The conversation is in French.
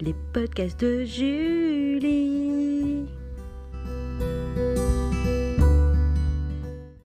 les podcasts de Julie.